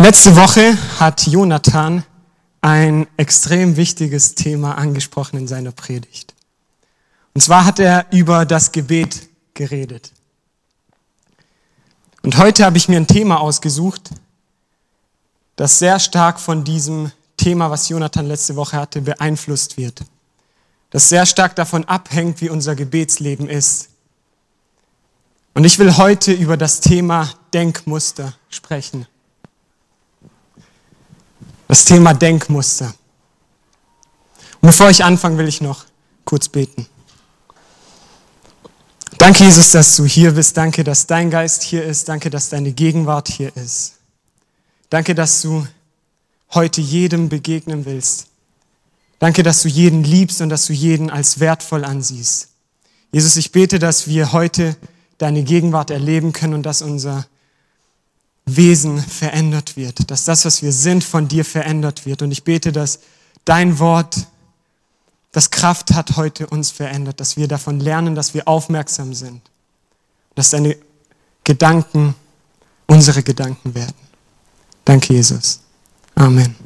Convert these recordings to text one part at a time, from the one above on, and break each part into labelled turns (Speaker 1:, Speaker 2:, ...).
Speaker 1: Letzte Woche hat Jonathan ein extrem wichtiges Thema angesprochen in seiner Predigt. Und zwar hat er über das Gebet geredet. Und heute habe ich mir ein Thema ausgesucht, das sehr stark von diesem Thema, was Jonathan letzte Woche hatte, beeinflusst wird. Das sehr stark davon abhängt, wie unser Gebetsleben ist. Und ich will heute über das Thema Denkmuster sprechen. Das Thema Denkmuster. Und bevor ich anfange, will ich noch kurz beten. Danke, Jesus, dass du hier bist. Danke, dass dein Geist hier ist. Danke, dass deine Gegenwart hier ist. Danke, dass du heute jedem begegnen willst. Danke, dass du jeden liebst und dass du jeden als wertvoll ansiehst. Jesus, ich bete, dass wir heute deine Gegenwart erleben können und dass unser Wesen verändert wird, dass das, was wir sind, von dir verändert wird. Und ich bete, dass dein Wort das Kraft hat, heute uns verändert, dass wir davon lernen, dass wir aufmerksam sind, dass deine Gedanken unsere Gedanken werden. Danke, Jesus. Amen.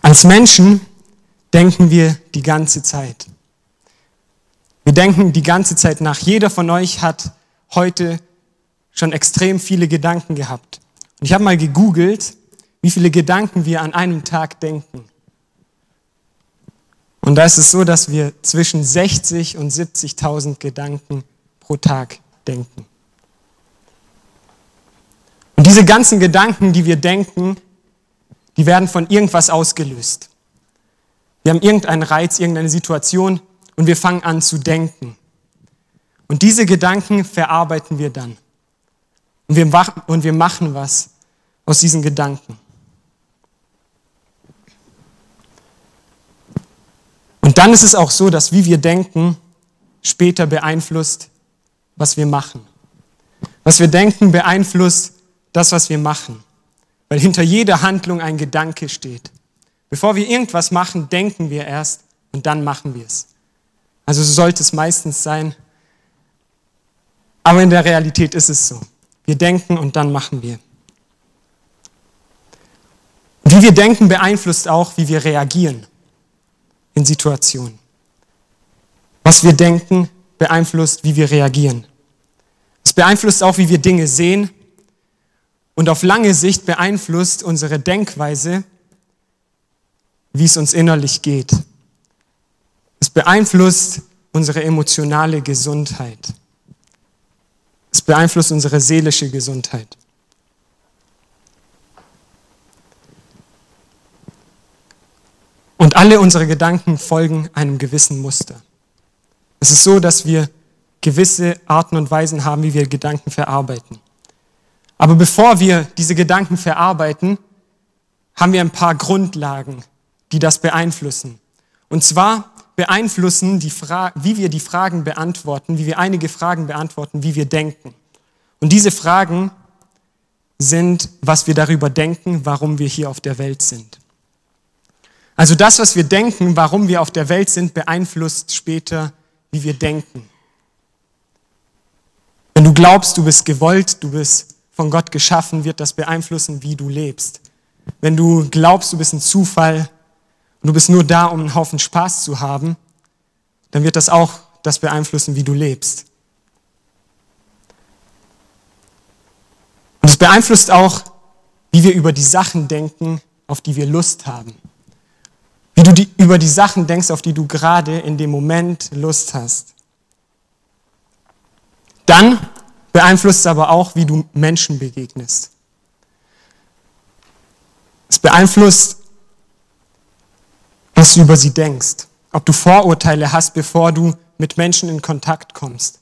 Speaker 1: Als Menschen denken wir die ganze Zeit. Wir denken die ganze Zeit nach. Jeder von euch hat heute schon extrem viele Gedanken gehabt. Und ich habe mal gegoogelt, wie viele Gedanken wir an einem Tag denken. Und da ist es so, dass wir zwischen 60 und 70.000 Gedanken pro Tag denken. Und diese ganzen Gedanken, die wir denken, die werden von irgendwas ausgelöst. Wir haben irgendeinen Reiz, irgendeine Situation und wir fangen an zu denken. Und diese Gedanken verarbeiten wir dann. Und wir, und wir machen was aus diesen Gedanken. Und dann ist es auch so, dass wie wir denken, später beeinflusst, was wir machen. Was wir denken, beeinflusst das, was wir machen. Weil hinter jeder Handlung ein Gedanke steht. Bevor wir irgendwas machen, denken wir erst und dann machen wir es. Also so sollte es meistens sein. Aber in der Realität ist es so. Wir denken und dann machen wir. Wie wir denken beeinflusst auch, wie wir reagieren in Situationen. Was wir denken, beeinflusst, wie wir reagieren. Es beeinflusst auch, wie wir Dinge sehen und auf lange Sicht beeinflusst unsere Denkweise, wie es uns innerlich geht. Es beeinflusst unsere emotionale Gesundheit. Beeinflusst unsere seelische Gesundheit. Und alle unsere Gedanken folgen einem gewissen Muster. Es ist so, dass wir gewisse Arten und Weisen haben, wie wir Gedanken verarbeiten. Aber bevor wir diese Gedanken verarbeiten, haben wir ein paar Grundlagen, die das beeinflussen. Und zwar beeinflussen, die wie wir die Fragen beantworten, wie wir einige Fragen beantworten, wie wir denken. Und diese Fragen sind, was wir darüber denken, warum wir hier auf der Welt sind. Also das, was wir denken, warum wir auf der Welt sind, beeinflusst später, wie wir denken. Wenn du glaubst, du bist gewollt, du bist von Gott geschaffen, wird das beeinflussen, wie du lebst. Wenn du glaubst, du bist ein Zufall und du bist nur da, um einen Haufen Spaß zu haben, dann wird das auch das beeinflussen, wie du lebst. Und es beeinflusst auch, wie wir über die Sachen denken, auf die wir Lust haben. Wie du die, über die Sachen denkst, auf die du gerade in dem Moment Lust hast. Dann beeinflusst es aber auch, wie du Menschen begegnest. Es beeinflusst, was du über sie denkst. Ob du Vorurteile hast, bevor du mit Menschen in Kontakt kommst.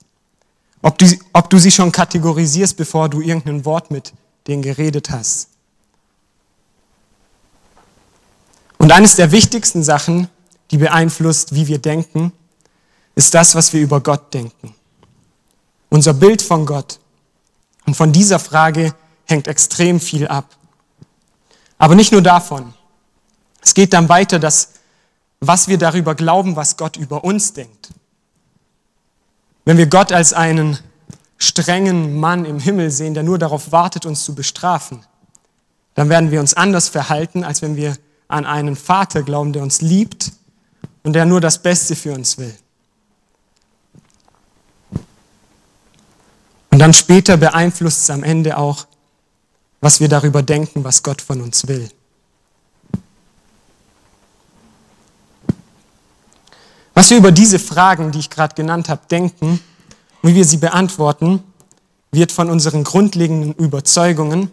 Speaker 1: Ob du, ob du sie schon kategorisierst, bevor du irgendein Wort mit denen geredet hast. Und eines der wichtigsten Sachen, die beeinflusst, wie wir denken, ist das, was wir über Gott denken. Unser Bild von Gott. Und von dieser Frage hängt extrem viel ab. Aber nicht nur davon. Es geht dann weiter, dass was wir darüber glauben, was Gott über uns denkt. Wenn wir Gott als einen strengen Mann im Himmel sehen, der nur darauf wartet, uns zu bestrafen, dann werden wir uns anders verhalten, als wenn wir an einen Vater glauben, der uns liebt und der nur das Beste für uns will. Und dann später beeinflusst es am Ende auch, was wir darüber denken, was Gott von uns will. Was wir über diese Fragen, die ich gerade genannt habe, denken und wie wir sie beantworten, wird von unseren grundlegenden Überzeugungen,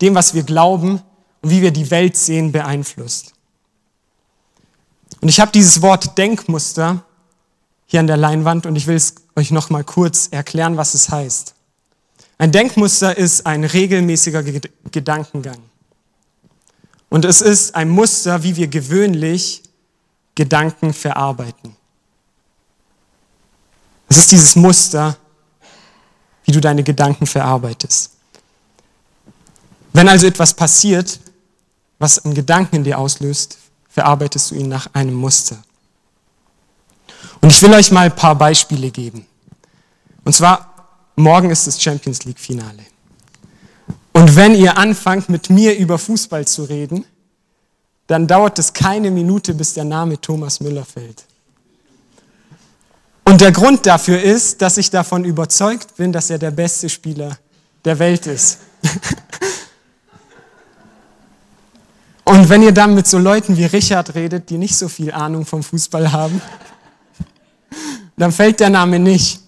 Speaker 1: dem, was wir glauben und wie wir die Welt sehen, beeinflusst. Und ich habe dieses Wort Denkmuster hier an der Leinwand und ich will es euch noch mal kurz erklären, was es heißt. Ein Denkmuster ist ein regelmäßiger Gedankengang. Und es ist ein Muster, wie wir gewöhnlich Gedanken verarbeiten. Es ist dieses Muster, wie du deine Gedanken verarbeitest. Wenn also etwas passiert, was einen Gedanken in dir auslöst, verarbeitest du ihn nach einem Muster. Und ich will euch mal ein paar Beispiele geben. Und zwar, morgen ist das Champions League Finale. Und wenn ihr anfangt, mit mir über Fußball zu reden, dann dauert es keine Minute, bis der Name Thomas Müller fällt. Und der Grund dafür ist, dass ich davon überzeugt bin, dass er der beste Spieler der Welt ist. Und wenn ihr dann mit so Leuten wie Richard redet, die nicht so viel Ahnung vom Fußball haben, dann fällt der Name nicht.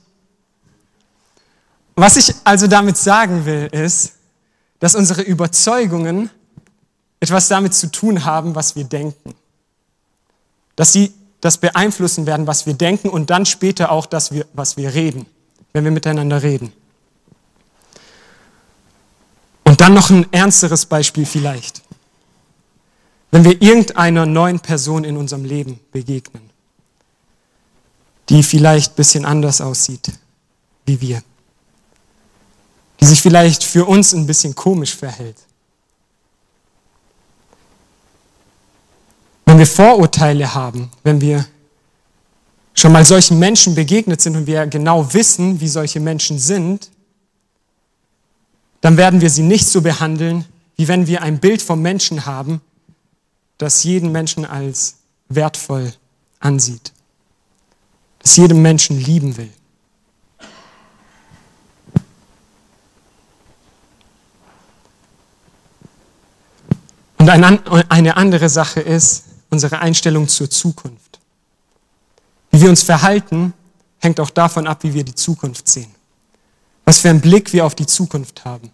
Speaker 1: Was ich also damit sagen will, ist, dass unsere Überzeugungen etwas damit zu tun haben, was wir denken. Dass sie das beeinflussen werden, was wir denken und dann später auch das, was wir reden, wenn wir miteinander reden. Und dann noch ein ernsteres Beispiel vielleicht. Wenn wir irgendeiner neuen Person in unserem Leben begegnen, die vielleicht ein bisschen anders aussieht wie wir, die sich vielleicht für uns ein bisschen komisch verhält, Wenn wir Vorurteile haben, wenn wir schon mal solchen Menschen begegnet sind und wir genau wissen, wie solche Menschen sind, dann werden wir sie nicht so behandeln, wie wenn wir ein Bild vom Menschen haben, das jeden Menschen als wertvoll ansieht, das jedem Menschen lieben will. Und eine andere Sache ist, unsere Einstellung zur Zukunft. Wie wir uns verhalten, hängt auch davon ab, wie wir die Zukunft sehen. Was für einen Blick wir auf die Zukunft haben.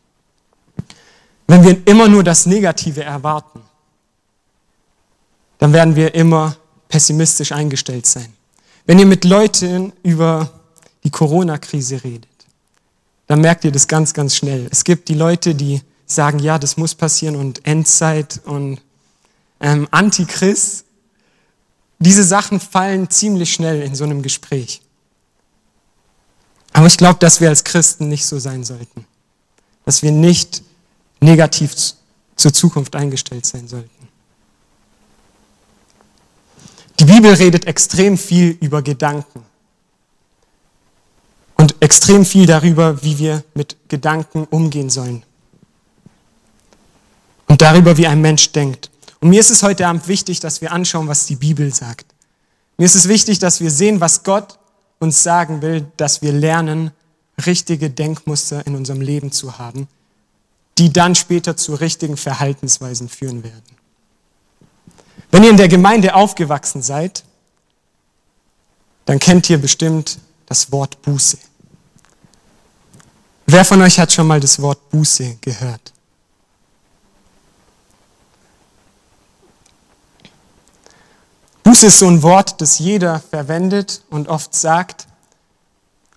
Speaker 1: Wenn wir immer nur das Negative erwarten, dann werden wir immer pessimistisch eingestellt sein. Wenn ihr mit Leuten über die Corona-Krise redet, dann merkt ihr das ganz, ganz schnell. Es gibt die Leute, die sagen, ja, das muss passieren und Endzeit und ähm, Antichrist, diese Sachen fallen ziemlich schnell in so einem Gespräch. Aber ich glaube, dass wir als Christen nicht so sein sollten. Dass wir nicht negativ zur Zukunft eingestellt sein sollten. Die Bibel redet extrem viel über Gedanken und extrem viel darüber, wie wir mit Gedanken umgehen sollen und darüber, wie ein Mensch denkt. Und mir ist es heute Abend wichtig, dass wir anschauen, was die Bibel sagt. Mir ist es wichtig, dass wir sehen, was Gott uns sagen will, dass wir lernen, richtige Denkmuster in unserem Leben zu haben, die dann später zu richtigen Verhaltensweisen führen werden. Wenn ihr in der Gemeinde aufgewachsen seid, dann kennt ihr bestimmt das Wort Buße. Wer von euch hat schon mal das Wort Buße gehört? Buße ist so ein Wort, das jeder verwendet und oft sagt,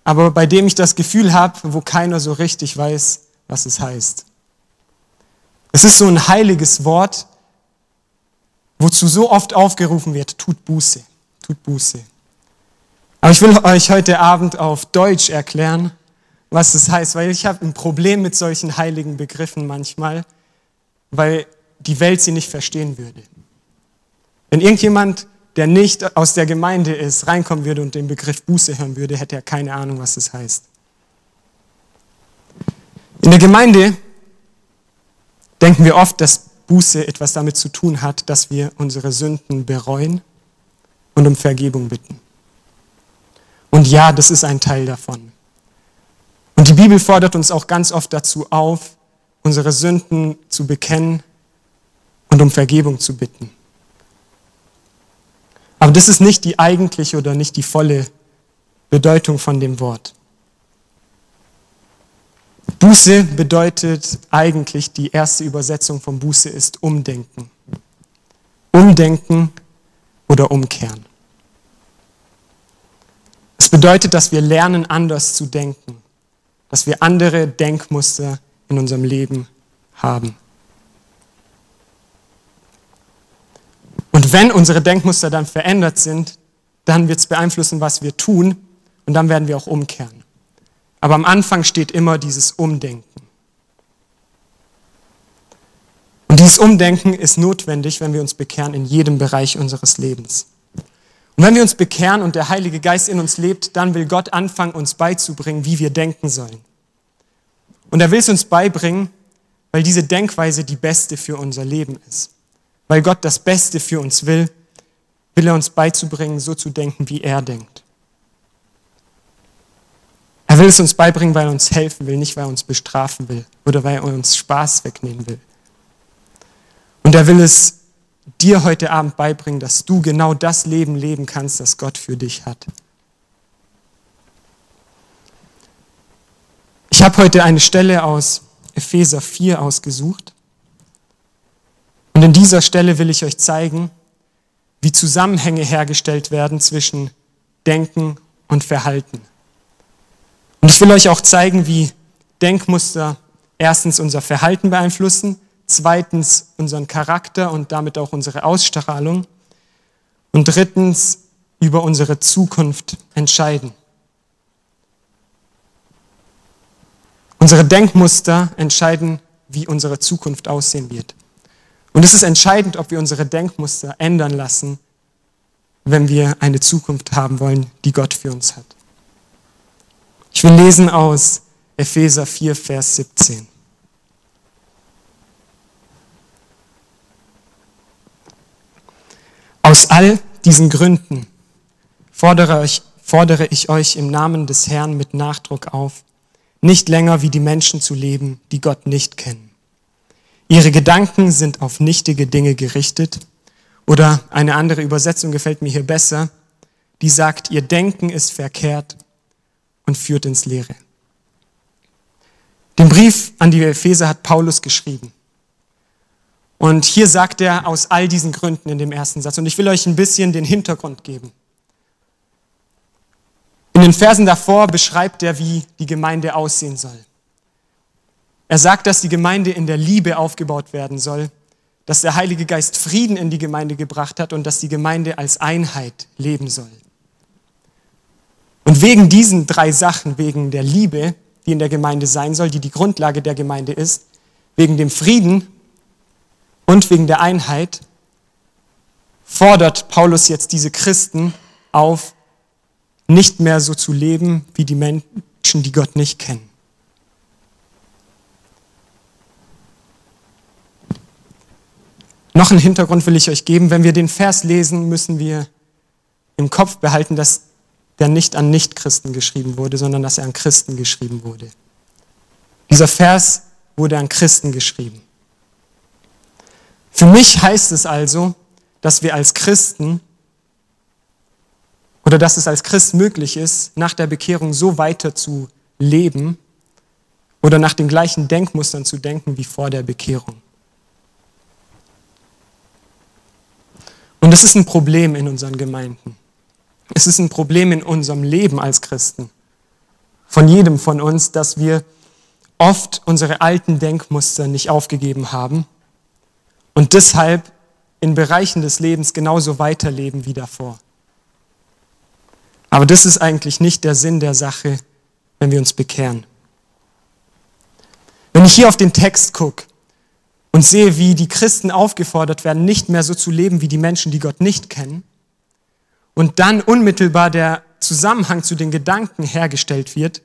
Speaker 1: aber bei dem ich das Gefühl habe, wo keiner so richtig weiß, was es heißt. Es ist so ein heiliges Wort, wozu so oft aufgerufen wird, tut Buße, tut Buße. Aber ich will euch heute Abend auf Deutsch erklären, was es heißt, weil ich habe ein Problem mit solchen heiligen Begriffen manchmal, weil die Welt sie nicht verstehen würde. Wenn irgendjemand der nicht aus der Gemeinde ist, reinkommen würde und den Begriff Buße hören würde, hätte er keine Ahnung, was das heißt. In der Gemeinde denken wir oft, dass Buße etwas damit zu tun hat, dass wir unsere Sünden bereuen und um Vergebung bitten. Und ja, das ist ein Teil davon. Und die Bibel fordert uns auch ganz oft dazu auf, unsere Sünden zu bekennen und um Vergebung zu bitten. Aber das ist nicht die eigentliche oder nicht die volle Bedeutung von dem Wort. Buße bedeutet eigentlich, die erste Übersetzung von Buße ist Umdenken. Umdenken oder Umkehren. Es bedeutet, dass wir lernen, anders zu denken, dass wir andere Denkmuster in unserem Leben haben. Und wenn unsere Denkmuster dann verändert sind, dann wird es beeinflussen, was wir tun und dann werden wir auch umkehren. Aber am Anfang steht immer dieses Umdenken. Und dieses Umdenken ist notwendig, wenn wir uns bekehren in jedem Bereich unseres Lebens. Und wenn wir uns bekehren und der Heilige Geist in uns lebt, dann will Gott anfangen, uns beizubringen, wie wir denken sollen. Und er will es uns beibringen, weil diese Denkweise die beste für unser Leben ist. Weil Gott das Beste für uns will, will er uns beizubringen, so zu denken, wie er denkt. Er will es uns beibringen, weil er uns helfen will, nicht weil er uns bestrafen will oder weil er uns Spaß wegnehmen will. Und er will es dir heute Abend beibringen, dass du genau das Leben leben kannst, das Gott für dich hat. Ich habe heute eine Stelle aus Epheser 4 ausgesucht. Und in dieser Stelle will ich euch zeigen, wie Zusammenhänge hergestellt werden zwischen Denken und Verhalten. Und ich will euch auch zeigen, wie Denkmuster erstens unser Verhalten beeinflussen, zweitens unseren Charakter und damit auch unsere Ausstrahlung und drittens über unsere Zukunft entscheiden. Unsere Denkmuster entscheiden, wie unsere Zukunft aussehen wird. Und es ist entscheidend, ob wir unsere Denkmuster ändern lassen, wenn wir eine Zukunft haben wollen, die Gott für uns hat. Ich will lesen aus Epheser 4, Vers 17. Aus all diesen Gründen fordere ich, fordere ich euch im Namen des Herrn mit Nachdruck auf, nicht länger wie die Menschen zu leben, die Gott nicht kennen. Ihre Gedanken sind auf nichtige Dinge gerichtet. Oder eine andere Übersetzung gefällt mir hier besser, die sagt, ihr Denken ist verkehrt und führt ins Leere. Den Brief an die Epheser hat Paulus geschrieben. Und hier sagt er aus all diesen Gründen in dem ersten Satz. Und ich will euch ein bisschen den Hintergrund geben. In den Versen davor beschreibt er, wie die Gemeinde aussehen soll. Er sagt, dass die Gemeinde in der Liebe aufgebaut werden soll, dass der Heilige Geist Frieden in die Gemeinde gebracht hat und dass die Gemeinde als Einheit leben soll. Und wegen diesen drei Sachen, wegen der Liebe, die in der Gemeinde sein soll, die die Grundlage der Gemeinde ist, wegen dem Frieden und wegen der Einheit, fordert Paulus jetzt diese Christen auf, nicht mehr so zu leben wie die Menschen, die Gott nicht kennen. Noch einen Hintergrund will ich euch geben. Wenn wir den Vers lesen, müssen wir im Kopf behalten, dass der nicht an Nichtchristen geschrieben wurde, sondern dass er an Christen geschrieben wurde. Dieser Vers wurde an Christen geschrieben. Für mich heißt es also, dass wir als Christen oder dass es als Christ möglich ist, nach der Bekehrung so weiter zu leben oder nach den gleichen Denkmustern zu denken wie vor der Bekehrung. Und das ist ein Problem in unseren Gemeinden. Es ist ein Problem in unserem Leben als Christen. Von jedem von uns, dass wir oft unsere alten Denkmuster nicht aufgegeben haben und deshalb in Bereichen des Lebens genauso weiterleben wie davor. Aber das ist eigentlich nicht der Sinn der Sache, wenn wir uns bekehren. Wenn ich hier auf den Text gucke und sehe, wie die Christen aufgefordert werden, nicht mehr so zu leben wie die Menschen, die Gott nicht kennen, und dann unmittelbar der Zusammenhang zu den Gedanken hergestellt wird,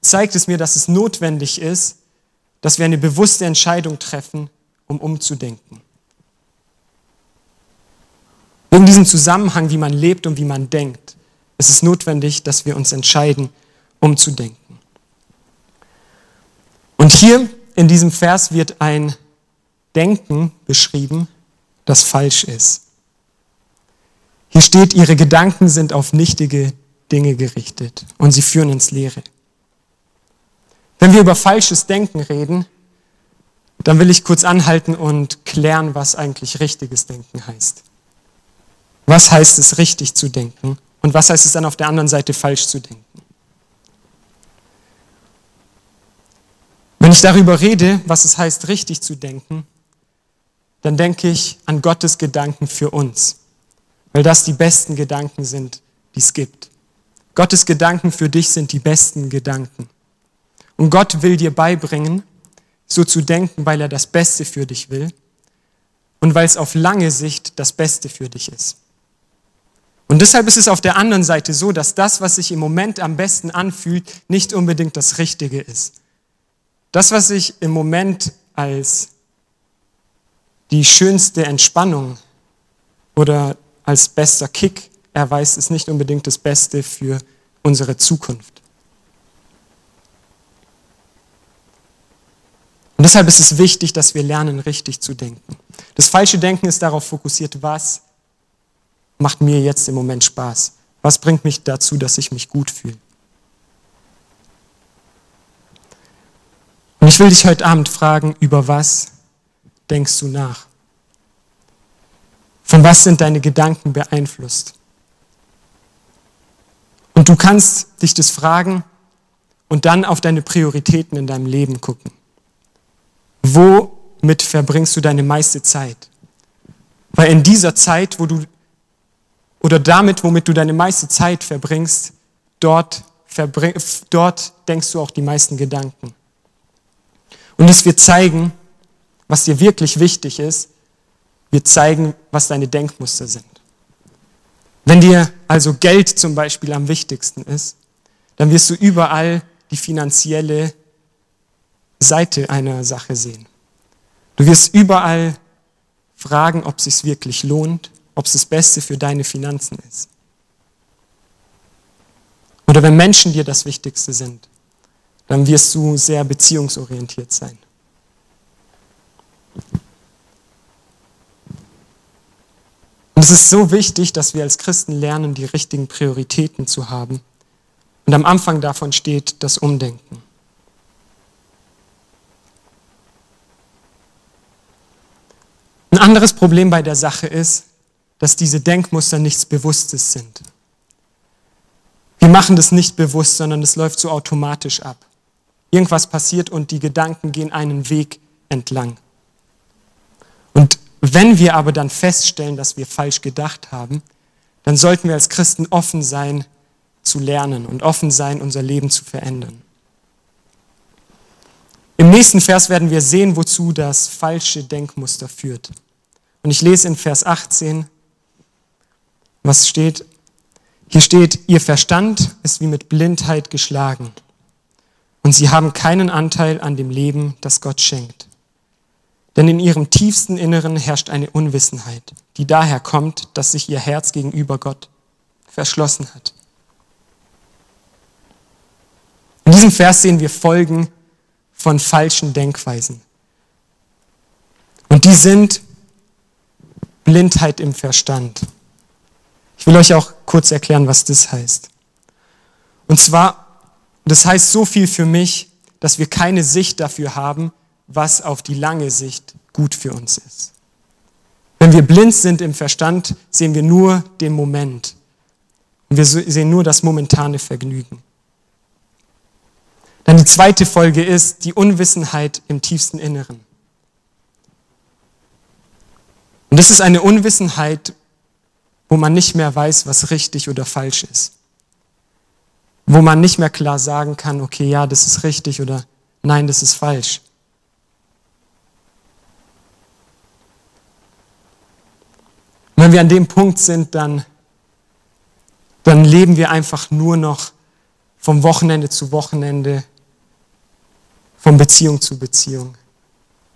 Speaker 1: zeigt es mir, dass es notwendig ist, dass wir eine bewusste Entscheidung treffen, um umzudenken. Wegen diesem Zusammenhang, wie man lebt und wie man denkt, ist es notwendig, dass wir uns entscheiden, umzudenken. Und hier in diesem Vers wird ein Denken beschrieben, das falsch ist. Hier steht, ihre Gedanken sind auf nichtige Dinge gerichtet und sie führen ins Leere. Wenn wir über falsches Denken reden, dann will ich kurz anhalten und klären, was eigentlich richtiges Denken heißt. Was heißt es, richtig zu denken? Und was heißt es dann auf der anderen Seite, falsch zu denken? Wenn ich darüber rede, was es heißt, richtig zu denken, dann denke ich an Gottes Gedanken für uns, weil das die besten Gedanken sind, die es gibt. Gottes Gedanken für dich sind die besten Gedanken. Und Gott will dir beibringen, so zu denken, weil er das Beste für dich will und weil es auf lange Sicht das Beste für dich ist. Und deshalb ist es auf der anderen Seite so, dass das, was sich im Moment am besten anfühlt, nicht unbedingt das Richtige ist. Das, was sich im Moment als die schönste Entspannung oder als bester Kick erweist, ist nicht unbedingt das Beste für unsere Zukunft. Und deshalb ist es wichtig, dass wir lernen, richtig zu denken. Das falsche Denken ist darauf fokussiert, was macht mir jetzt im Moment Spaß? Was bringt mich dazu, dass ich mich gut fühle? Und ich will dich heute Abend fragen, über was denkst du nach? Von was sind deine Gedanken beeinflusst? Und du kannst dich das fragen und dann auf deine Prioritäten in deinem Leben gucken. Womit verbringst du deine meiste Zeit? Weil in dieser Zeit, wo du oder damit, womit du deine meiste Zeit verbringst, dort, verbring, dort denkst du auch die meisten Gedanken. Und es wird zeigen, was dir wirklich wichtig ist, wird zeigen, was deine Denkmuster sind. Wenn dir also Geld zum Beispiel am wichtigsten ist, dann wirst du überall die finanzielle Seite einer Sache sehen. Du wirst überall fragen, ob es sich wirklich lohnt ob es das Beste für deine Finanzen ist. Oder wenn Menschen dir das Wichtigste sind, dann wirst du sehr beziehungsorientiert sein. Es ist so wichtig, dass wir als Christen lernen, die richtigen Prioritäten zu haben. Und am Anfang davon steht das Umdenken. Ein anderes Problem bei der Sache ist, dass diese Denkmuster nichts Bewusstes sind. Wir machen das nicht bewusst, sondern es läuft so automatisch ab. Irgendwas passiert und die Gedanken gehen einen Weg entlang. Wenn wir aber dann feststellen, dass wir falsch gedacht haben, dann sollten wir als Christen offen sein zu lernen und offen sein, unser Leben zu verändern. Im nächsten Vers werden wir sehen, wozu das falsche Denkmuster führt. Und ich lese in Vers 18, was steht? Hier steht, ihr Verstand ist wie mit Blindheit geschlagen und sie haben keinen Anteil an dem Leben, das Gott schenkt. Denn in ihrem tiefsten Inneren herrscht eine Unwissenheit, die daher kommt, dass sich ihr Herz gegenüber Gott verschlossen hat. In diesem Vers sehen wir Folgen von falschen Denkweisen. Und die sind Blindheit im Verstand. Ich will euch auch kurz erklären, was das heißt. Und zwar, das heißt so viel für mich, dass wir keine Sicht dafür haben, was auf die lange Sicht gut für uns ist. Wenn wir blind sind im Verstand, sehen wir nur den Moment. Wir sehen nur das momentane Vergnügen. Dann die zweite Folge ist die Unwissenheit im tiefsten Inneren. Und das ist eine Unwissenheit, wo man nicht mehr weiß, was richtig oder falsch ist. Wo man nicht mehr klar sagen kann, okay, ja, das ist richtig oder nein, das ist falsch. Wenn wir an dem Punkt sind, dann, dann leben wir einfach nur noch vom Wochenende zu Wochenende, von Beziehung zu Beziehung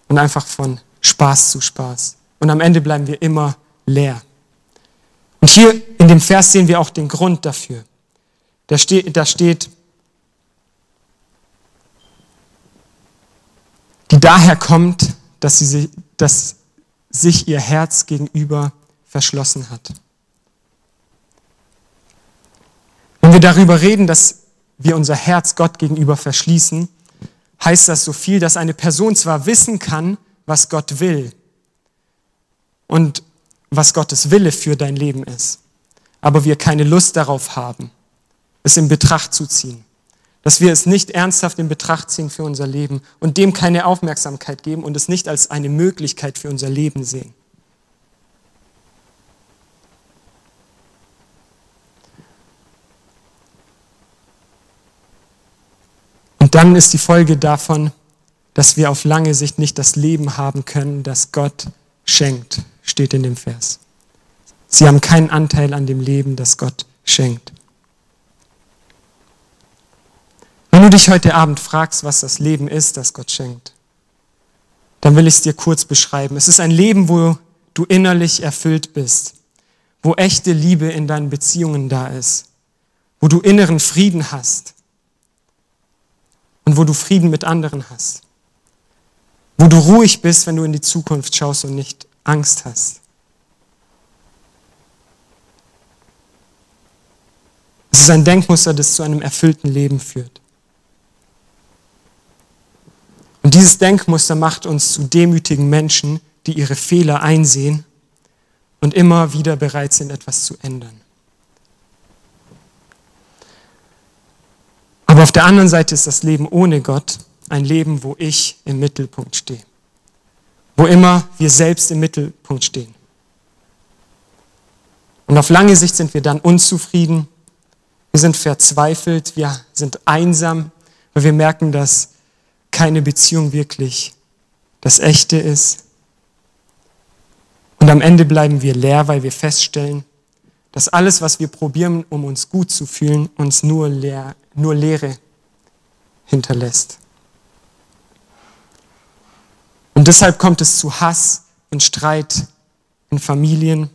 Speaker 1: und einfach von Spaß zu Spaß. Und am Ende bleiben wir immer leer. Und hier in dem Vers sehen wir auch den Grund dafür. Da steht, da steht die daher kommt, dass, sie, dass sich ihr Herz gegenüber verschlossen hat. Wenn wir darüber reden, dass wir unser Herz Gott gegenüber verschließen, heißt das so viel, dass eine Person zwar wissen kann, was Gott will und was Gottes Wille für dein Leben ist, aber wir keine Lust darauf haben, es in Betracht zu ziehen. Dass wir es nicht ernsthaft in Betracht ziehen für unser Leben und dem keine Aufmerksamkeit geben und es nicht als eine Möglichkeit für unser Leben sehen. Und dann ist die Folge davon, dass wir auf lange Sicht nicht das Leben haben können, das Gott schenkt, steht in dem Vers. Sie haben keinen Anteil an dem Leben, das Gott schenkt. Wenn du dich heute Abend fragst, was das Leben ist, das Gott schenkt, dann will ich es dir kurz beschreiben. Es ist ein Leben, wo du innerlich erfüllt bist, wo echte Liebe in deinen Beziehungen da ist, wo du inneren Frieden hast, und wo du Frieden mit anderen hast. Wo du ruhig bist, wenn du in die Zukunft schaust und nicht Angst hast. Es ist ein Denkmuster, das zu einem erfüllten Leben führt. Und dieses Denkmuster macht uns zu demütigen Menschen, die ihre Fehler einsehen und immer wieder bereit sind, etwas zu ändern. Aber auf der anderen Seite ist das Leben ohne Gott ein Leben, wo ich im Mittelpunkt stehe. Wo immer wir selbst im Mittelpunkt stehen. Und auf lange Sicht sind wir dann unzufrieden, wir sind verzweifelt, wir sind einsam, weil wir merken, dass keine Beziehung wirklich das Echte ist. Und am Ende bleiben wir leer, weil wir feststellen, dass alles, was wir probieren, um uns gut zu fühlen, uns nur, leer, nur Leere hinterlässt. Und deshalb kommt es zu Hass und Streit in Familien.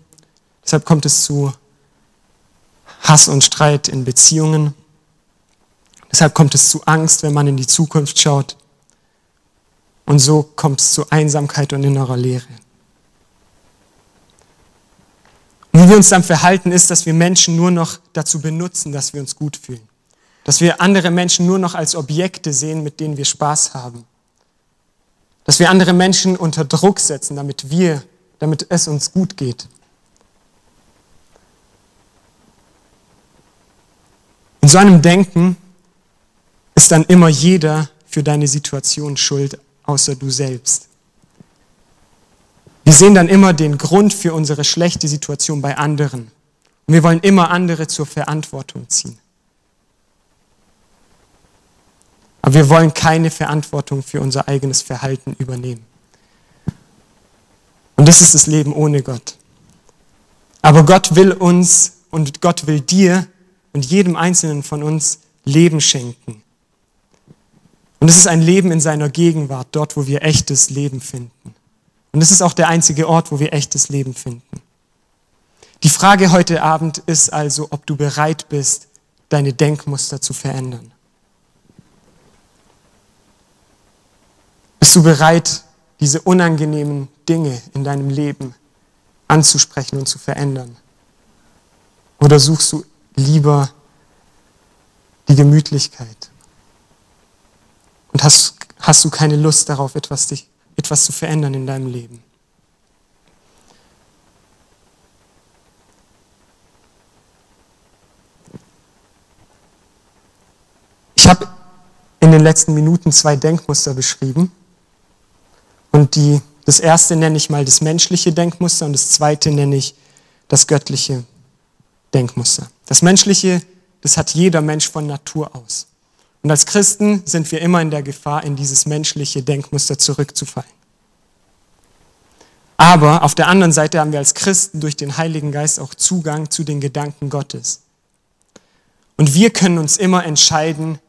Speaker 1: Deshalb kommt es zu Hass und Streit in Beziehungen. Deshalb kommt es zu Angst, wenn man in die Zukunft schaut. Und so kommt es zu Einsamkeit und innerer Leere. Wie wir uns dann verhalten, ist, dass wir Menschen nur noch dazu benutzen, dass wir uns gut fühlen. Dass wir andere Menschen nur noch als Objekte sehen, mit denen wir Spaß haben. Dass wir andere Menschen unter Druck setzen, damit wir, damit es uns gut geht. In so einem Denken ist dann immer jeder für deine Situation schuld, außer du selbst. Wir sehen dann immer den Grund für unsere schlechte Situation bei anderen. Und wir wollen immer andere zur Verantwortung ziehen. Aber wir wollen keine Verantwortung für unser eigenes Verhalten übernehmen. Und das ist das Leben ohne Gott. Aber Gott will uns und Gott will dir und jedem Einzelnen von uns Leben schenken. Und es ist ein Leben in seiner Gegenwart, dort, wo wir echtes Leben finden. Und es ist auch der einzige Ort, wo wir echtes Leben finden. Die Frage heute Abend ist also, ob du bereit bist, deine Denkmuster zu verändern. Bist du bereit, diese unangenehmen Dinge in deinem Leben anzusprechen und zu verändern? Oder suchst du lieber die Gemütlichkeit? Und hast, hast du keine Lust darauf, etwas dich etwas zu verändern in deinem Leben. Ich habe in den letzten Minuten zwei Denkmuster beschrieben. Und die, das erste nenne ich mal das menschliche Denkmuster und das zweite nenne ich das göttliche Denkmuster. Das menschliche, das hat jeder Mensch von Natur aus. Und als Christen sind wir immer in der Gefahr, in dieses menschliche Denkmuster zurückzufallen. Aber auf der anderen Seite haben wir als Christen durch den Heiligen Geist auch Zugang zu den Gedanken Gottes. Und wir können uns immer entscheiden,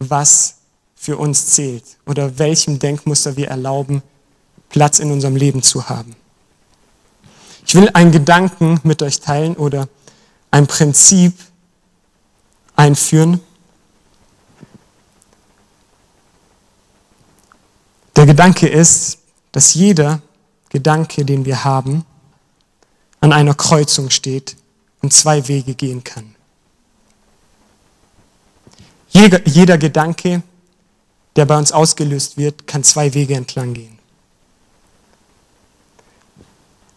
Speaker 1: was für uns zählt oder welchem Denkmuster wir erlauben, Platz in unserem Leben zu haben. Ich will einen Gedanken mit euch teilen oder ein Prinzip einführen. Gedanke ist, dass jeder Gedanke, den wir haben, an einer Kreuzung steht und zwei Wege gehen kann. Jeder, jeder Gedanke, der bei uns ausgelöst wird, kann zwei Wege entlang gehen.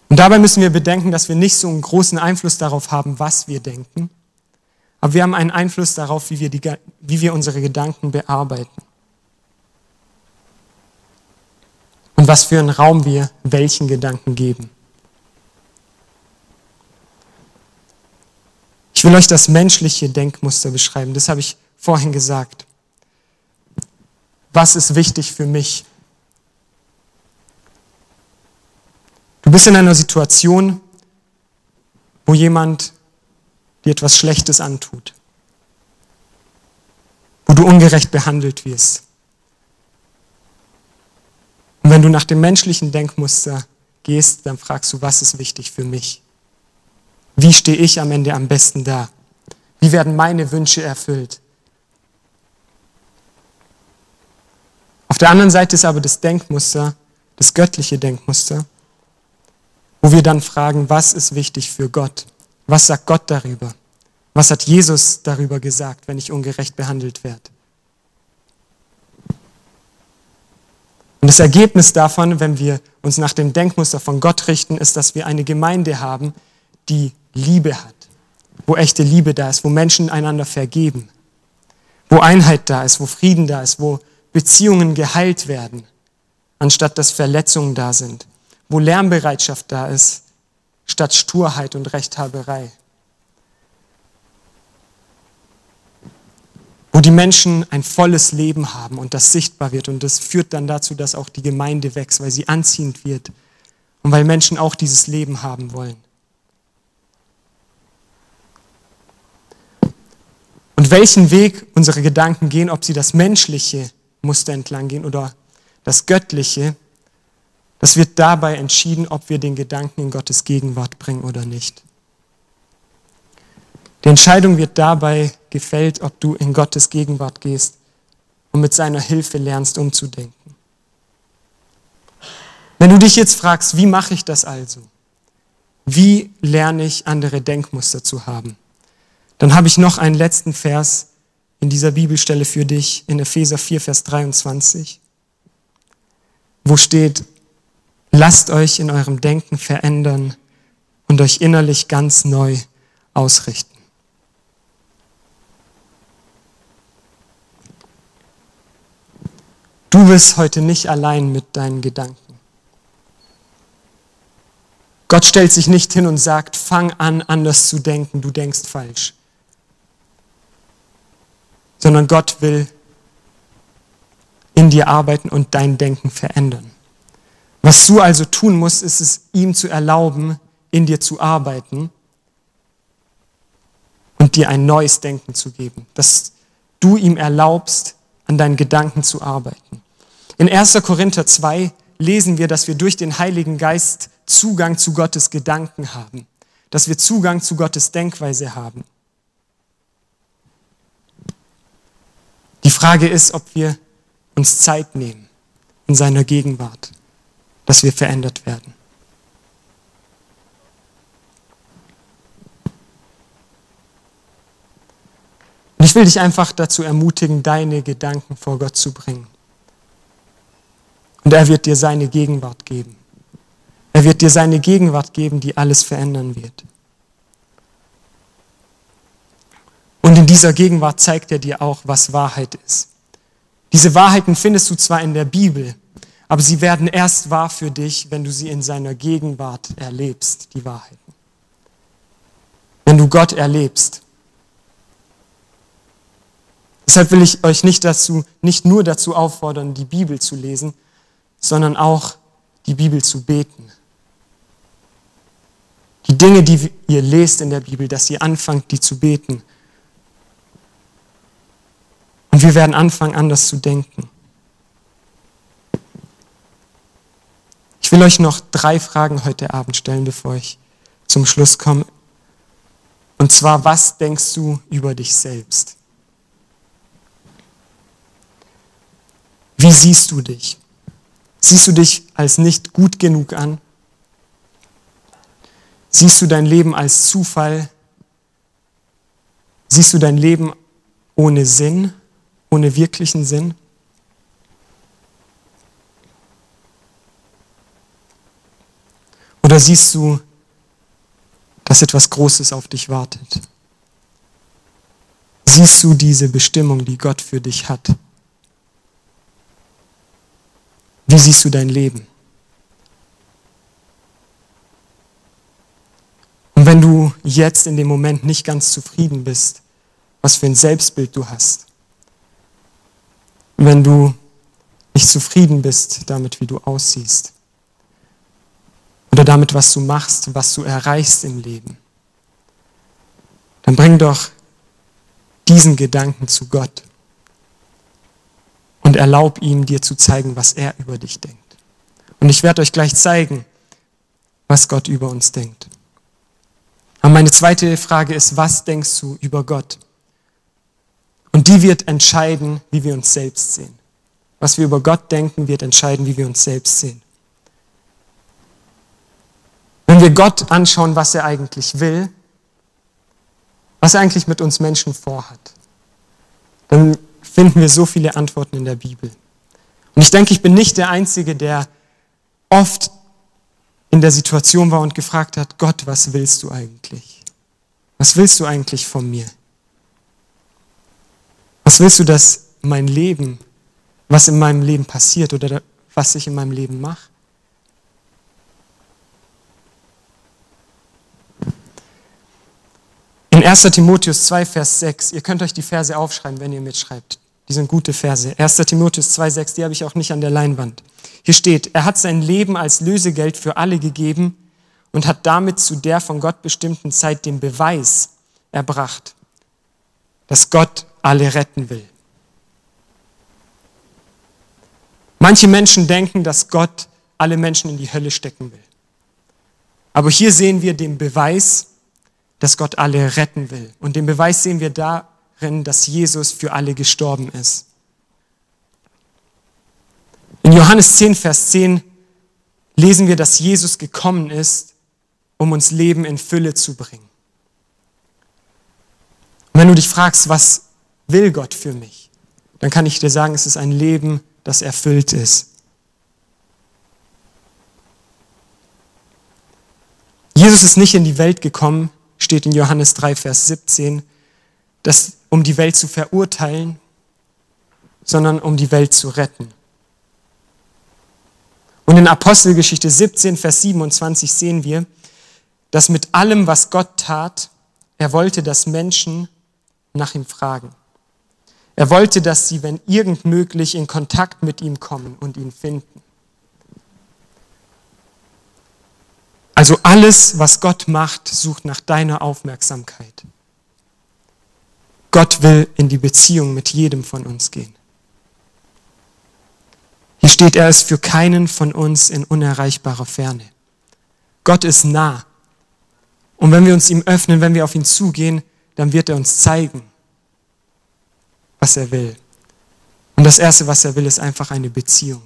Speaker 1: Und dabei müssen wir bedenken, dass wir nicht so einen großen Einfluss darauf haben, was wir denken, aber wir haben einen Einfluss darauf, wie wir, die, wie wir unsere Gedanken bearbeiten. Und was für einen Raum wir welchen Gedanken geben. Ich will euch das menschliche Denkmuster beschreiben. Das habe ich vorhin gesagt. Was ist wichtig für mich? Du bist in einer Situation, wo jemand dir etwas Schlechtes antut, wo du ungerecht behandelt wirst. Und wenn du nach dem menschlichen Denkmuster gehst, dann fragst du, was ist wichtig für mich? Wie stehe ich am Ende am besten da? Wie werden meine Wünsche erfüllt? Auf der anderen Seite ist aber das Denkmuster, das göttliche Denkmuster, wo wir dann fragen, was ist wichtig für Gott? Was sagt Gott darüber? Was hat Jesus darüber gesagt, wenn ich ungerecht behandelt werde? Und das Ergebnis davon, wenn wir uns nach dem Denkmuster von Gott richten, ist, dass wir eine Gemeinde haben, die Liebe hat, wo echte Liebe da ist, wo Menschen einander vergeben, wo Einheit da ist, wo Frieden da ist, wo Beziehungen geheilt werden, anstatt dass Verletzungen da sind, wo Lärmbereitschaft da ist, statt Sturheit und Rechthaberei. Wo die Menschen ein volles Leben haben und das sichtbar wird und das führt dann dazu, dass auch die Gemeinde wächst, weil sie anziehend wird und weil Menschen auch dieses Leben haben wollen. Und welchen Weg unsere Gedanken gehen, ob sie das menschliche Muster entlang gehen oder das Göttliche, das wird dabei entschieden, ob wir den Gedanken in Gottes Gegenwart bringen oder nicht. Die Entscheidung wird dabei gefällt, ob du in Gottes Gegenwart gehst und mit seiner Hilfe lernst umzudenken. Wenn du dich jetzt fragst, wie mache ich das also? Wie lerne ich andere Denkmuster zu haben? Dann habe ich noch einen letzten Vers, in dieser Bibelstelle für dich in Epheser 4, Vers 23, wo steht, lasst euch in eurem Denken verändern und euch innerlich ganz neu ausrichten. Du bist heute nicht allein mit deinen Gedanken. Gott stellt sich nicht hin und sagt, fang an, anders zu denken, du denkst falsch sondern Gott will in dir arbeiten und dein Denken verändern. Was du also tun musst, ist es, ihm zu erlauben, in dir zu arbeiten und dir ein neues Denken zu geben, dass du ihm erlaubst, an deinen Gedanken zu arbeiten. In 1. Korinther 2 lesen wir, dass wir durch den Heiligen Geist Zugang zu Gottes Gedanken haben, dass wir Zugang zu Gottes Denkweise haben. Die Frage ist, ob wir uns Zeit nehmen in seiner Gegenwart, dass wir verändert werden. Und ich will dich einfach dazu ermutigen, deine Gedanken vor Gott zu bringen. Und er wird dir seine Gegenwart geben. Er wird dir seine Gegenwart geben, die alles verändern wird. Und in dieser Gegenwart zeigt er dir auch, was Wahrheit ist. Diese Wahrheiten findest du zwar in der Bibel, aber sie werden erst wahr für dich, wenn du sie in seiner Gegenwart erlebst, die Wahrheiten. Wenn du Gott erlebst. Deshalb will ich euch nicht, dazu, nicht nur dazu auffordern, die Bibel zu lesen, sondern auch die Bibel zu beten. Die Dinge, die ihr lest in der Bibel, dass ihr anfangt, die zu beten Und wir werden anfangen, anders zu denken. Ich will euch noch drei Fragen heute Abend stellen, bevor ich zum Schluss komme. Und zwar, was denkst du über dich selbst? Wie siehst du dich? Siehst du dich als nicht gut genug an? Siehst du dein Leben als Zufall? Siehst du dein Leben ohne Sinn, ohne wirklichen Sinn? Oder siehst du, dass etwas Großes auf dich wartet? Siehst du diese Bestimmung, die Gott für dich hat? Wie siehst du dein Leben? Und wenn du jetzt in dem Moment nicht ganz zufrieden bist, was für ein Selbstbild du hast, wenn du nicht zufrieden bist damit, wie du aussiehst, oder damit, was du machst, was du erreichst im Leben, dann bring doch diesen Gedanken zu Gott und erlaub ihm, dir zu zeigen, was er über dich denkt. Und ich werde euch gleich zeigen, was Gott über uns denkt. Aber meine zweite Frage ist, was denkst du über Gott? Und die wird entscheiden, wie wir uns selbst sehen. Was wir über Gott denken, wird entscheiden, wie wir uns selbst sehen. Wenn wir Gott anschauen, was er eigentlich will, was er eigentlich mit uns Menschen vorhat, dann finden wir so viele Antworten in der Bibel. Und ich denke, ich bin nicht der Einzige, der oft in der Situation war und gefragt hat, Gott, was willst du eigentlich? Was willst du eigentlich von mir? Was willst du, dass mein Leben, was in meinem Leben passiert oder was ich in meinem Leben mache? In 1 Timotheus 2, Vers 6, ihr könnt euch die Verse aufschreiben, wenn ihr mitschreibt. Die sind gute Verse. 1. Timotheus 2, 6, die habe ich auch nicht an der Leinwand. Hier steht, er hat sein Leben als Lösegeld für alle gegeben und hat damit zu der von Gott bestimmten Zeit den Beweis erbracht, dass Gott alle retten will. Manche Menschen denken, dass Gott alle Menschen in die Hölle stecken will. Aber hier sehen wir den Beweis, dass Gott alle retten will. Und den Beweis sehen wir darin, dass Jesus für alle gestorben ist. In Johannes 10, Vers 10 lesen wir, dass Jesus gekommen ist, um uns Leben in Fülle zu bringen. Und wenn du dich fragst, was will Gott für mich, dann kann ich dir sagen, es ist ein Leben, das erfüllt ist. Jesus ist nicht in die Welt gekommen, steht in Johannes 3, Vers 17, dass, um die Welt zu verurteilen, sondern um die Welt zu retten. Und in Apostelgeschichte 17, Vers 27 sehen wir, dass mit allem, was Gott tat, er wollte, dass Menschen nach ihm fragen. Er wollte, dass sie, wenn irgend möglich, in Kontakt mit ihm kommen und ihn finden. Also alles, was Gott macht, sucht nach deiner Aufmerksamkeit. Gott will in die Beziehung mit jedem von uns gehen. Hier steht, er ist für keinen von uns in unerreichbarer Ferne. Gott ist nah. Und wenn wir uns ihm öffnen, wenn wir auf ihn zugehen, dann wird er uns zeigen, was er will. Und das Erste, was er will, ist einfach eine Beziehung.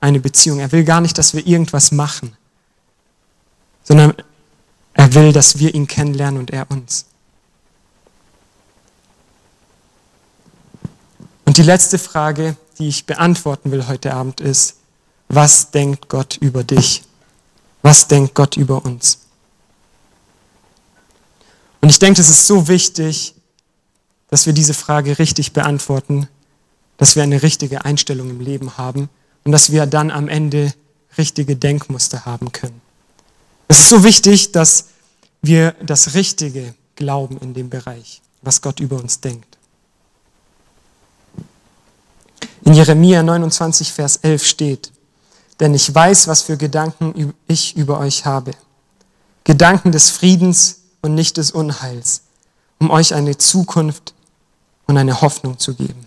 Speaker 1: Eine Beziehung. Er will gar nicht, dass wir irgendwas machen, sondern er will, dass wir ihn kennenlernen und er uns. Und die letzte Frage, die ich beantworten will heute Abend ist, was denkt Gott über dich? Was denkt Gott über uns? Und ich denke, es ist so wichtig, dass wir diese Frage richtig beantworten, dass wir eine richtige Einstellung im Leben haben und dass wir dann am Ende richtige Denkmuster haben können. Es ist so wichtig, dass wir das Richtige glauben in dem Bereich, was Gott über uns denkt. In Jeremia 29, Vers 11 steht, denn ich weiß, was für Gedanken ich über euch habe. Gedanken des Friedens und nicht des Unheils, um euch eine Zukunft und eine Hoffnung zu geben.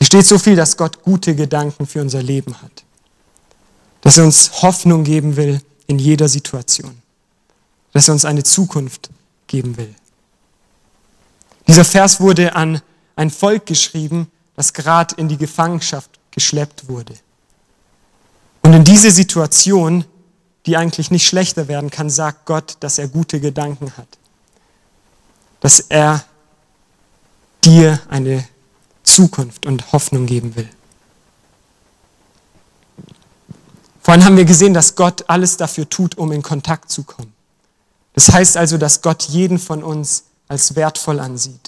Speaker 1: steht so viel, dass Gott gute Gedanken für unser Leben hat. Dass er uns Hoffnung geben will in jeder Situation. Dass er uns eine Zukunft geben will. Dieser Vers wurde an ein Volk geschrieben, das gerade in die Gefangenschaft geschleppt wurde. Und in diese Situation, die eigentlich nicht schlechter werden kann, sagt Gott, dass er gute Gedanken hat. Dass er dir eine Zukunft und Hoffnung geben will. Vorhin haben wir gesehen, dass Gott alles dafür tut, um in Kontakt zu kommen. Das heißt also, dass Gott jeden von uns als wertvoll ansieht.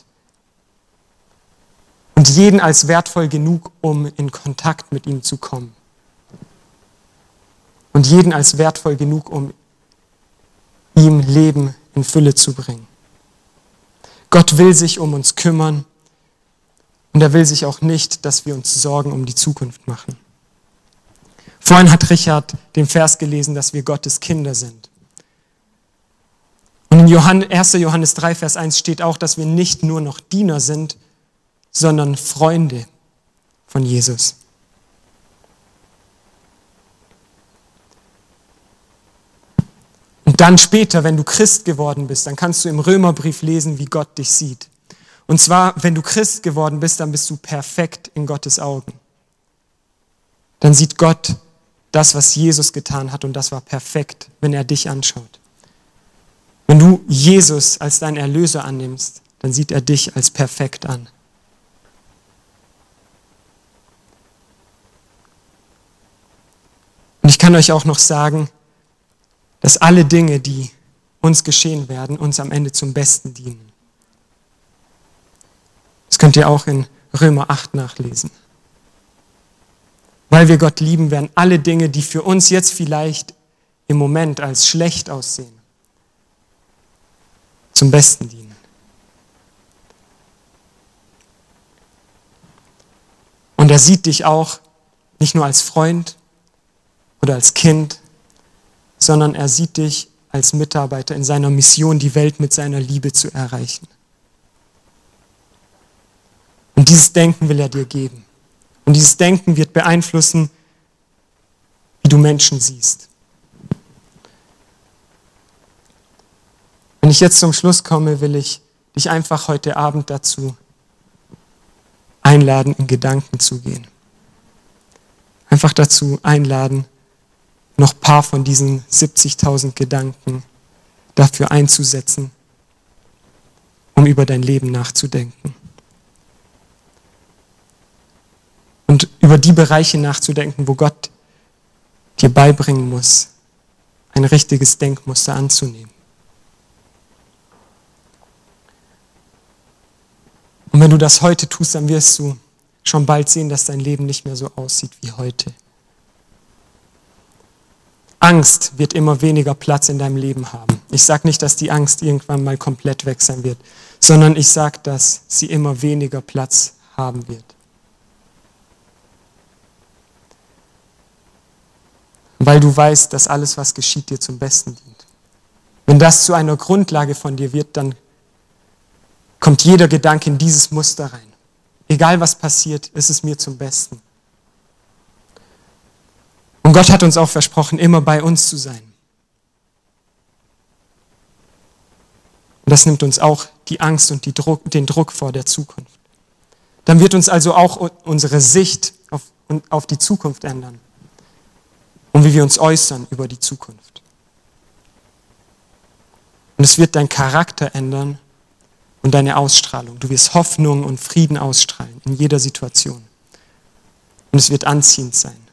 Speaker 1: Und jeden als wertvoll genug, um in Kontakt mit ihm zu kommen. Und jeden als wertvoll genug, um ihm Leben in Fülle zu bringen. Gott will sich um uns kümmern und er will sich auch nicht, dass wir uns Sorgen um die Zukunft machen. Vorhin hat Richard den Vers gelesen, dass wir Gottes Kinder sind. Und in 1. Johannes 3, Vers 1 steht auch, dass wir nicht nur noch Diener sind, sondern Freunde von Jesus. Und dann später, wenn du Christ geworden bist, dann kannst du im Römerbrief lesen, wie Gott dich sieht. Und zwar, wenn du Christ geworden bist, dann bist du perfekt in Gottes Augen. Dann sieht Gott das, was Jesus getan hat, und das war perfekt, wenn er dich anschaut. Wenn du Jesus als dein Erlöser annimmst, dann sieht er dich als perfekt an. Und ich kann euch auch noch sagen, dass alle Dinge, die uns geschehen werden, uns am Ende zum Besten dienen. Das könnt ihr auch in Römer 8 nachlesen. Weil wir Gott lieben, werden alle Dinge, die für uns jetzt vielleicht im Moment als schlecht aussehen, zum Besten dienen. Und er sieht dich auch nicht nur als Freund, oder als Kind, sondern er sieht dich als Mitarbeiter in seiner Mission, die Welt mit seiner Liebe zu erreichen. Und dieses Denken will er dir geben. Und dieses Denken wird beeinflussen, wie du Menschen siehst. Wenn ich jetzt zum Schluss komme, will ich dich einfach heute Abend dazu einladen, in Gedanken zu gehen. Einfach dazu einladen, noch ein paar von diesen 70.000 Gedanken dafür einzusetzen, um über dein Leben nachzudenken. Und über die Bereiche nachzudenken, wo Gott dir beibringen muss, ein richtiges Denkmuster anzunehmen. Und wenn du das heute tust, dann wirst du schon bald sehen, dass dein Leben nicht mehr so aussieht wie heute. Angst wird immer weniger Platz in deinem Leben haben. Ich sage nicht, dass die Angst irgendwann mal komplett weg sein wird, sondern ich sage, dass sie immer weniger Platz haben wird. Weil du weißt, dass alles, was geschieht, dir zum Besten dient. Wenn das zu einer Grundlage von dir wird, dann kommt jeder Gedanke in dieses Muster rein. Egal was passiert, ist es mir zum Besten. Und Gott hat uns auch versprochen, immer bei uns zu sein. Und das nimmt uns auch die Angst und die Druck, den Druck vor der Zukunft. Dann wird uns also auch unsere Sicht auf, auf die Zukunft ändern und wie wir uns äußern über die Zukunft. Und es wird dein Charakter ändern und deine Ausstrahlung. Du wirst Hoffnung und Frieden ausstrahlen in jeder Situation. Und es wird anziehend sein.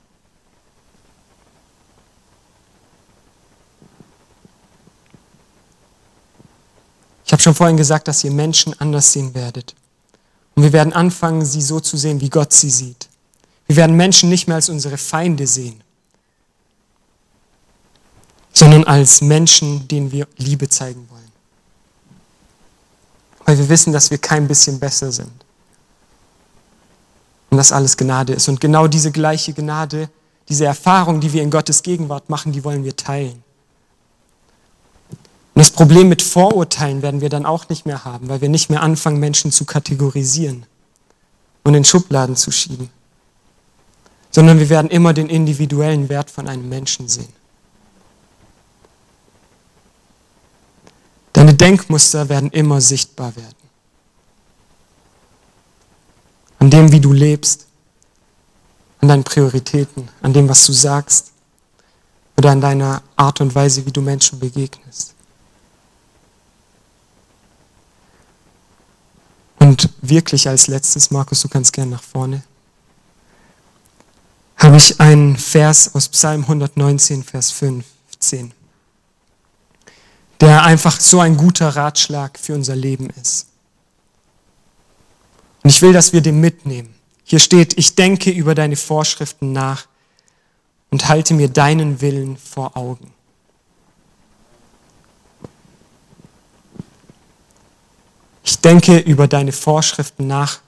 Speaker 1: Ich habe schon vorhin gesagt, dass ihr Menschen anders sehen werdet. Und wir werden anfangen, sie so zu sehen, wie Gott sie sieht. Wir werden Menschen nicht mehr als unsere Feinde sehen, sondern als Menschen, denen wir Liebe zeigen wollen. Weil wir wissen, dass wir kein bisschen besser sind. Und dass alles Gnade ist. Und genau diese gleiche Gnade, diese Erfahrung, die wir in Gottes Gegenwart machen, die wollen wir teilen. Und das Problem mit Vorurteilen werden wir dann auch nicht mehr haben, weil wir nicht mehr anfangen, Menschen zu kategorisieren, und in Schubladen zu schieben, sondern wir werden immer den individuellen Wert von einem Menschen sehen. Deine Denkmuster werden immer sichtbar werden. An dem, wie du lebst, an deinen Prioritäten, an dem, was du sagst oder an deiner Art und Weise, wie du Menschen begegnest. Und wirklich als letztes, Markus, du kannst gerne nach vorne, habe ich einen Vers aus Psalm 119, Vers 15, der einfach so ein guter Ratschlag für unser Leben ist. Und ich will, dass wir den mitnehmen. Hier steht, ich denke über deine Vorschriften nach und halte mir deinen Willen vor Augen. Ich denke über deine Vorschriften nach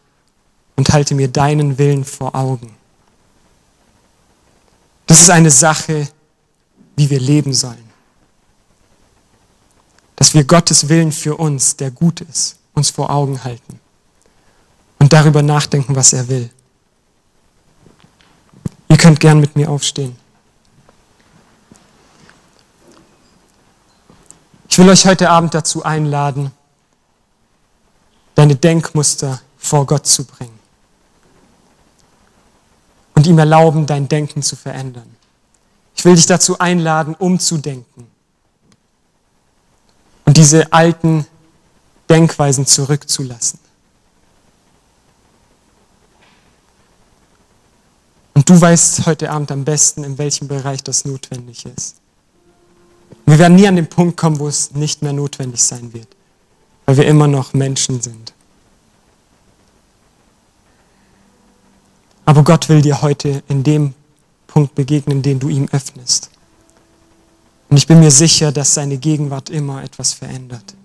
Speaker 1: und halte mir deinen Willen vor Augen. Das ist eine Sache, wie wir leben sollen. Dass wir Gottes Willen für uns, der gut ist, uns vor Augen halten und darüber nachdenken, was er will. Ihr könnt gern mit mir aufstehen. Ich will euch heute Abend dazu einladen, deine Denkmuster vor Gott zu bringen und ihm erlauben, dein Denken zu verändern. Ich will dich dazu einladen, umzudenken und diese alten Denkweisen zurückzulassen. Und du weißt heute Abend am besten, in welchem Bereich das notwendig ist. Wir werden nie an den Punkt kommen, wo es nicht mehr notwendig sein wird, weil wir immer noch Menschen sind. Aber Gott will dir heute in dem Punkt begegnen, den du ihm öffnest. Und ich bin mir sicher, dass seine Gegenwart immer etwas verändert.